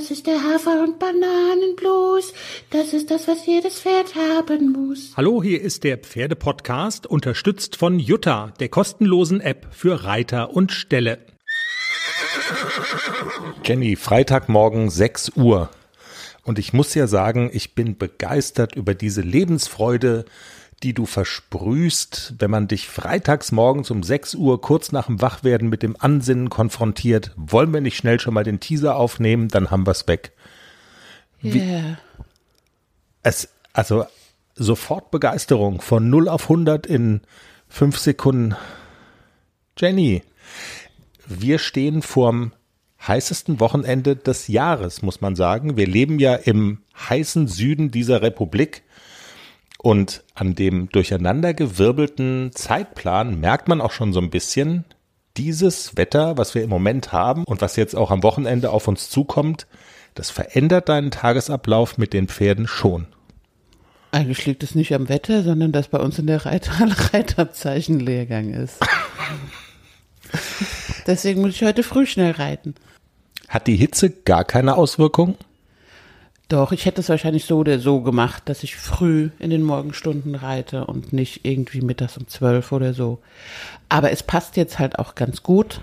Das ist der Hafer- und Bananenblues. Das ist das, was jedes Pferd haben muss. Hallo, hier ist der Pferdepodcast, unterstützt von Jutta, der kostenlosen App für Reiter und Ställe. Jenny, Freitagmorgen 6 Uhr. Und ich muss ja sagen, ich bin begeistert über diese Lebensfreude, die du versprühst, wenn man dich freitags morgens um 6 Uhr kurz nach dem Wachwerden mit dem Ansinnen konfrontiert, wollen wir nicht schnell schon mal den Teaser aufnehmen, dann haben wir es weg. Yeah. Es, also sofort Begeisterung von 0 auf 100 in 5 Sekunden. Jenny, wir stehen vorm heißesten Wochenende des Jahres, muss man sagen. Wir leben ja im heißen Süden dieser Republik. Und an dem durcheinandergewirbelten Zeitplan merkt man auch schon so ein bisschen, dieses Wetter, was wir im Moment haben und was jetzt auch am Wochenende auf uns zukommt, das verändert deinen Tagesablauf mit den Pferden schon. Eigentlich liegt es nicht am Wetter, sondern dass bei uns in der Reithalle Reitabzeichen Lehrgang ist. Deswegen muss ich heute früh schnell reiten. Hat die Hitze gar keine Auswirkung? Doch, ich hätte es wahrscheinlich so oder so gemacht, dass ich früh in den Morgenstunden reite und nicht irgendwie mittags um zwölf oder so. Aber es passt jetzt halt auch ganz gut,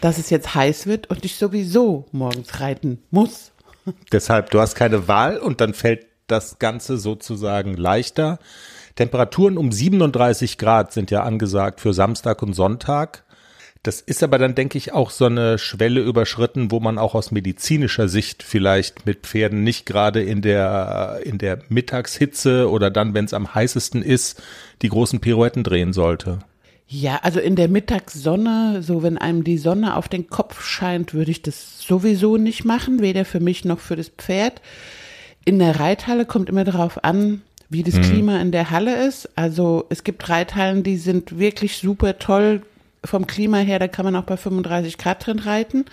dass es jetzt heiß wird und ich sowieso morgens reiten muss. Deshalb, du hast keine Wahl und dann fällt das Ganze sozusagen leichter. Temperaturen um 37 Grad sind ja angesagt für Samstag und Sonntag. Das ist aber dann, denke ich, auch so eine Schwelle überschritten, wo man auch aus medizinischer Sicht vielleicht mit Pferden nicht gerade in der, in der Mittagshitze oder dann, wenn es am heißesten ist, die großen Pirouetten drehen sollte. Ja, also in der Mittagssonne, so wenn einem die Sonne auf den Kopf scheint, würde ich das sowieso nicht machen, weder für mich noch für das Pferd. In der Reithalle kommt immer darauf an, wie das hm. Klima in der Halle ist. Also es gibt Reithallen, die sind wirklich super toll vom Klima her, da kann man auch bei 35 Grad drin reiten.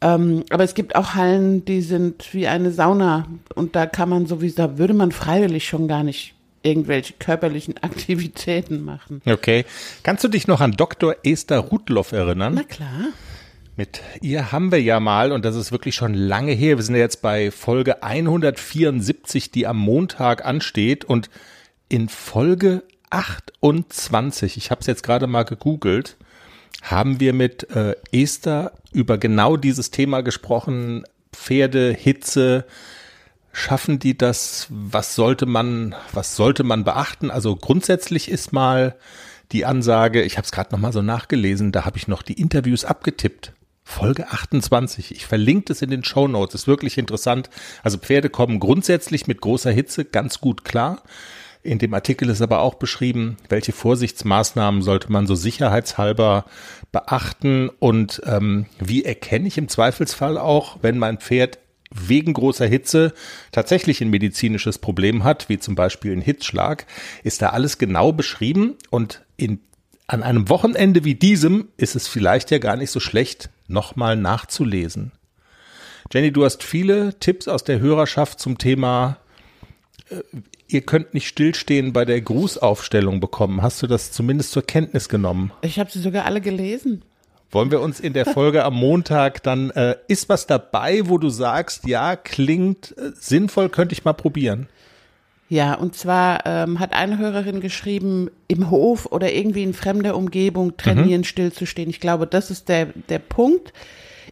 Ähm, aber es gibt auch Hallen, die sind wie eine Sauna und da kann man sowieso, da würde man freiwillig schon gar nicht irgendwelche körperlichen Aktivitäten machen. Okay. Kannst du dich noch an Dr. Esther Rudloff erinnern? Na klar. Mit ihr haben wir ja mal, und das ist wirklich schon lange her, wir sind ja jetzt bei Folge 174, die am Montag ansteht, und in Folge 28, ich habe es jetzt gerade mal gegoogelt, haben wir mit äh, Esther über genau dieses Thema gesprochen, Pferde, Hitze, schaffen die das, was sollte man, was sollte man beachten? Also grundsätzlich ist mal die Ansage, ich habe es gerade noch mal so nachgelesen, da habe ich noch die Interviews abgetippt. Folge 28. Ich verlinke es in den Show Notes. Ist wirklich interessant. Also Pferde kommen grundsätzlich mit großer Hitze ganz gut klar. In dem Artikel ist aber auch beschrieben, welche Vorsichtsmaßnahmen sollte man so sicherheitshalber beachten und ähm, wie erkenne ich im Zweifelsfall auch, wenn mein Pferd wegen großer Hitze tatsächlich ein medizinisches Problem hat, wie zum Beispiel ein Hitzschlag, ist da alles genau beschrieben und in, an einem Wochenende wie diesem ist es vielleicht ja gar nicht so schlecht, nochmal nachzulesen. Jenny, du hast viele Tipps aus der Hörerschaft zum Thema ihr könnt nicht stillstehen bei der Grußaufstellung bekommen. Hast du das zumindest zur Kenntnis genommen? Ich habe sie sogar alle gelesen. Wollen wir uns in der Folge am Montag dann, äh, ist was dabei, wo du sagst, ja, klingt äh, sinnvoll, könnte ich mal probieren? Ja, und zwar ähm, hat eine Hörerin geschrieben, im Hof oder irgendwie in fremder Umgebung trainieren, mhm. stillzustehen. Ich glaube, das ist der, der Punkt.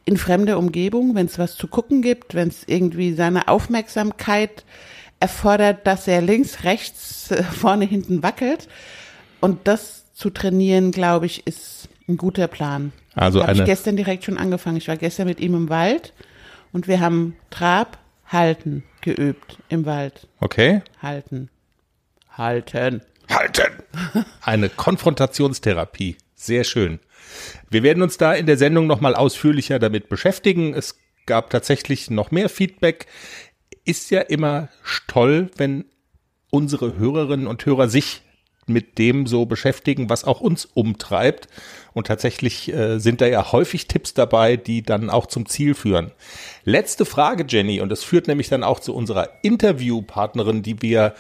In fremder Umgebung, wenn es was zu gucken gibt, wenn es irgendwie seine Aufmerksamkeit erfordert, dass er links, rechts, äh, vorne, hinten wackelt. Und das zu trainieren, glaube ich, ist ein guter Plan. Also habe ich gestern direkt schon angefangen. Ich war gestern mit ihm im Wald und wir haben Trab, Halten geübt im Wald. Okay. Halten. Halten. Halten. Eine Konfrontationstherapie. Sehr schön. Wir werden uns da in der Sendung nochmal ausführlicher damit beschäftigen. Es gab tatsächlich noch mehr Feedback ist ja immer toll, wenn unsere Hörerinnen und Hörer sich mit dem so beschäftigen, was auch uns umtreibt. Und tatsächlich äh, sind da ja häufig Tipps dabei, die dann auch zum Ziel führen. Letzte Frage, Jenny, und das führt nämlich dann auch zu unserer Interviewpartnerin, die wir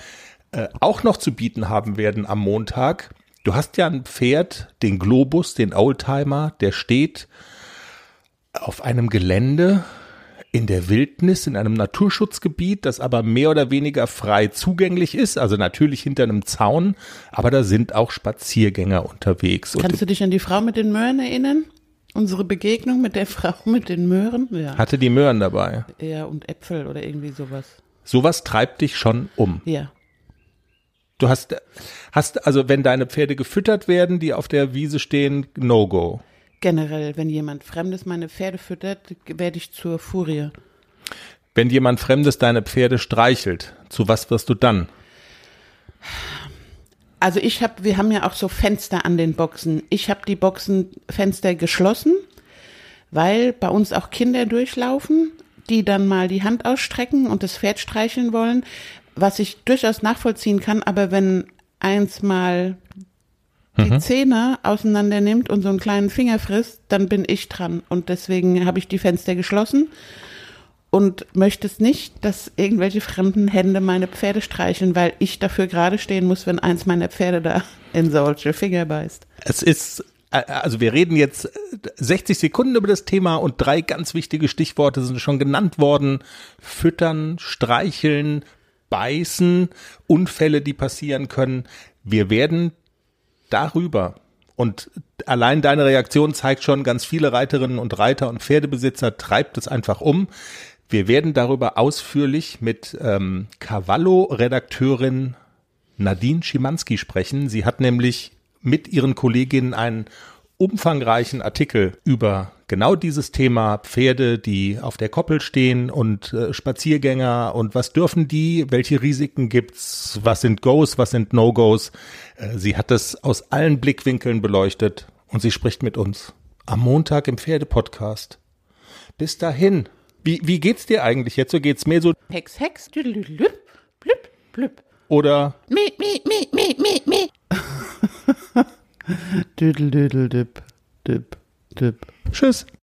äh, auch noch zu bieten haben werden am Montag. Du hast ja ein Pferd, den Globus, den Oldtimer, der steht auf einem Gelände in der Wildnis, in einem Naturschutzgebiet, das aber mehr oder weniger frei zugänglich ist, also natürlich hinter einem Zaun, aber da sind auch Spaziergänger unterwegs. Und Kannst du dich an die Frau mit den Möhren erinnern? Unsere Begegnung mit der Frau mit den Möhren? Ja. hatte die Möhren dabei. Ja, und Äpfel oder irgendwie sowas. Sowas treibt dich schon um. Ja. Du hast, hast, also wenn deine Pferde gefüttert werden, die auf der Wiese stehen, No-Go. Generell, wenn jemand Fremdes meine Pferde füttert, werde ich zur Furie. Wenn jemand Fremdes deine Pferde streichelt, zu was wirst du dann? Also ich habe, wir haben ja auch so Fenster an den Boxen. Ich habe die Boxenfenster geschlossen, weil bei uns auch Kinder durchlaufen, die dann mal die Hand ausstrecken und das Pferd streicheln wollen, was ich durchaus nachvollziehen kann. Aber wenn eins mal die Zähne auseinander nimmt und so einen kleinen Finger frisst, dann bin ich dran. Und deswegen habe ich die Fenster geschlossen und möchte es nicht, dass irgendwelche fremden Hände meine Pferde streicheln, weil ich dafür gerade stehen muss, wenn eins meiner Pferde da in solche Finger beißt. Es ist, äh, also wir reden jetzt 60 Sekunden über das Thema und drei ganz wichtige Stichworte sind schon genannt worden. Füttern, streicheln, beißen, Unfälle, die passieren können. Wir werden darüber und allein deine Reaktion zeigt schon, ganz viele Reiterinnen und Reiter und Pferdebesitzer treibt es einfach um. Wir werden darüber ausführlich mit ähm, Cavallo-Redakteurin Nadine Schimanski sprechen. Sie hat nämlich mit ihren Kolleginnen einen umfangreichen Artikel über genau dieses Thema Pferde, die auf der Koppel stehen und äh, Spaziergänger und was dürfen die, welche Risiken gibt's, was sind Goes, was sind No-Goes. Äh, sie hat das aus allen Blickwinkeln beleuchtet und sie spricht mit uns am Montag im Pferdepodcast. Bis dahin. Wie, wie geht's dir eigentlich jetzt? So geht's mir so Hex, Hex, düdelüdelüp, blüp, blüp. oder Mi, mi, mi, mi, mi, mi. Düdel, düdel, dip, dip, Tschüss.